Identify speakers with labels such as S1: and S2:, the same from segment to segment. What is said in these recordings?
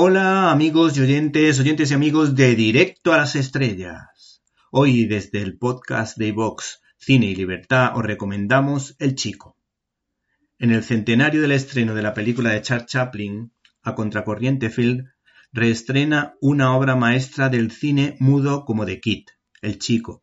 S1: Hola amigos y oyentes, oyentes y amigos de Directo a las Estrellas. Hoy desde el podcast de Vox Cine y Libertad os recomendamos El Chico. En el centenario del estreno de la película de Charles Chaplin, a Contracorriente Film reestrena una obra maestra del cine mudo como de Kit, El Chico,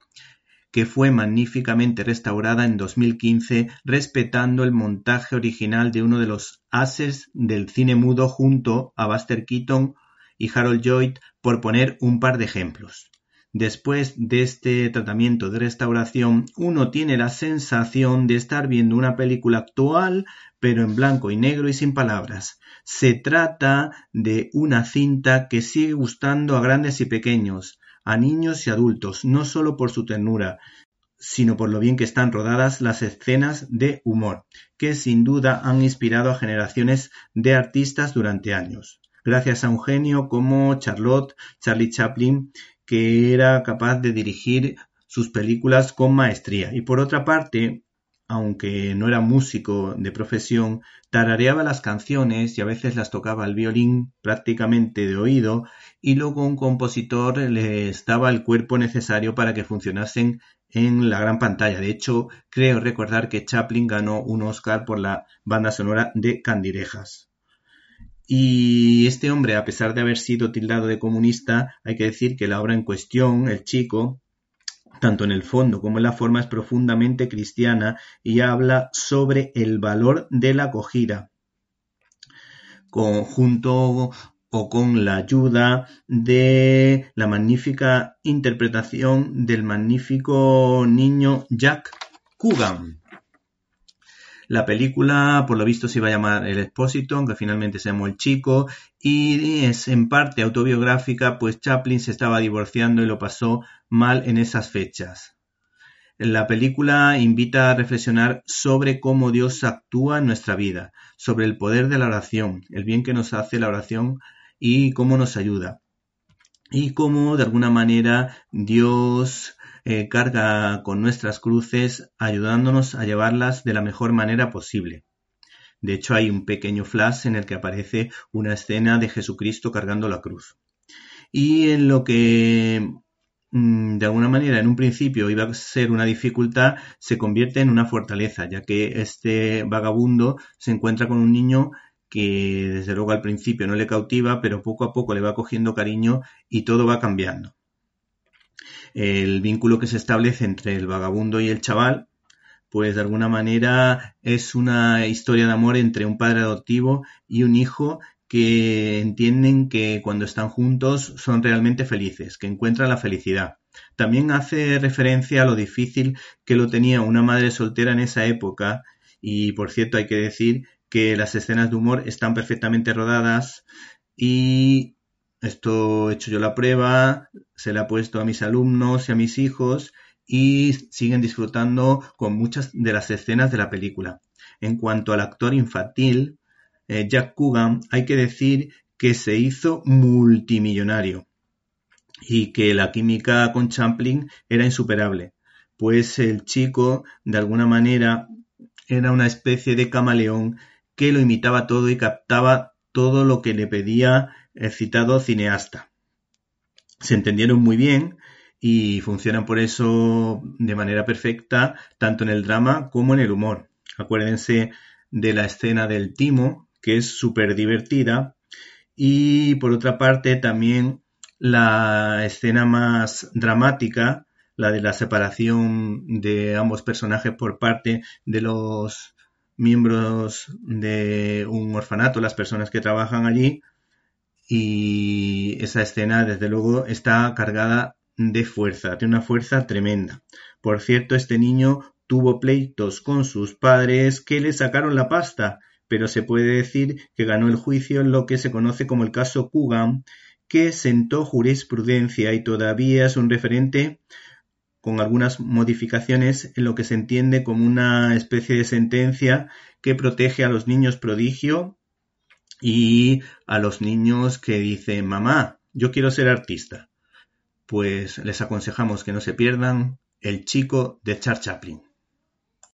S1: que fue magníficamente restaurada en 2015 respetando el montaje original de uno de los ases del cine mudo junto a Buster Keaton y Harold Lloyd, por poner un par de ejemplos. Después de este tratamiento de restauración, uno tiene la sensación de estar viendo una película actual, pero en blanco y negro y sin palabras. Se trata de una cinta que sigue gustando a grandes y pequeños, a niños y adultos, no solo por su ternura, sino por lo bien que están rodadas las escenas de humor, que sin duda han inspirado a generaciones de artistas durante años. Gracias a un genio como Charlotte, Charlie Chaplin, que era capaz de dirigir sus películas con maestría. Y por otra parte, aunque no era músico de profesión, tarareaba las canciones y a veces las tocaba al violín prácticamente de oído y luego un compositor les daba el cuerpo necesario para que funcionasen en la gran pantalla. De hecho, creo recordar que Chaplin ganó un Oscar por la banda sonora de Candirejas. Y este hombre, a pesar de haber sido tildado de comunista, hay que decir que la obra en cuestión, El Chico, tanto en el fondo como en la forma, es profundamente cristiana y habla sobre el valor de la acogida, junto o con la ayuda de la magnífica interpretación del magnífico niño Jack Coogan. La película, por lo visto, se iba a llamar El Expósito, aunque finalmente se llamó El Chico, y es en parte autobiográfica, pues Chaplin se estaba divorciando y lo pasó mal en esas fechas. La película invita a reflexionar sobre cómo Dios actúa en nuestra vida, sobre el poder de la oración, el bien que nos hace la oración y cómo nos ayuda. Y cómo de alguna manera Dios eh, carga con nuestras cruces ayudándonos a llevarlas de la mejor manera posible. De hecho, hay un pequeño flash en el que aparece una escena de Jesucristo cargando la cruz. Y en lo que mm, de alguna manera en un principio iba a ser una dificultad, se convierte en una fortaleza, ya que este vagabundo se encuentra con un niño que desde luego al principio no le cautiva, pero poco a poco le va cogiendo cariño y todo va cambiando el vínculo que se establece entre el vagabundo y el chaval, pues de alguna manera es una historia de amor entre un padre adoptivo y un hijo que entienden que cuando están juntos son realmente felices, que encuentran la felicidad. También hace referencia a lo difícil que lo tenía una madre soltera en esa época y por cierto hay que decir que las escenas de humor están perfectamente rodadas y esto he hecho yo la prueba, se la he puesto a mis alumnos y a mis hijos y siguen disfrutando con muchas de las escenas de la película. En cuanto al actor infantil, eh, Jack Coogan, hay que decir que se hizo multimillonario y que la química con Champlin era insuperable, pues el chico, de alguna manera, era una especie de camaleón que lo imitaba todo y captaba todo lo que le pedía el citado cineasta. Se entendieron muy bien y funcionan por eso de manera perfecta tanto en el drama como en el humor. Acuérdense de la escena del timo, que es súper divertida, y por otra parte también la escena más dramática, la de la separación de ambos personajes por parte de los miembros de un orfanato, las personas que trabajan allí, y esa escena desde luego está cargada de fuerza, de una fuerza tremenda. Por cierto, este niño tuvo pleitos con sus padres que le sacaron la pasta, pero se puede decir que ganó el juicio en lo que se conoce como el caso Coogan, que sentó jurisprudencia y todavía es un referente con algunas modificaciones en lo que se entiende como una especie de sentencia que protege a los niños prodigio y a los niños que dicen, mamá, yo quiero ser artista, pues les aconsejamos que no se pierdan El chico de Charles Chaplin.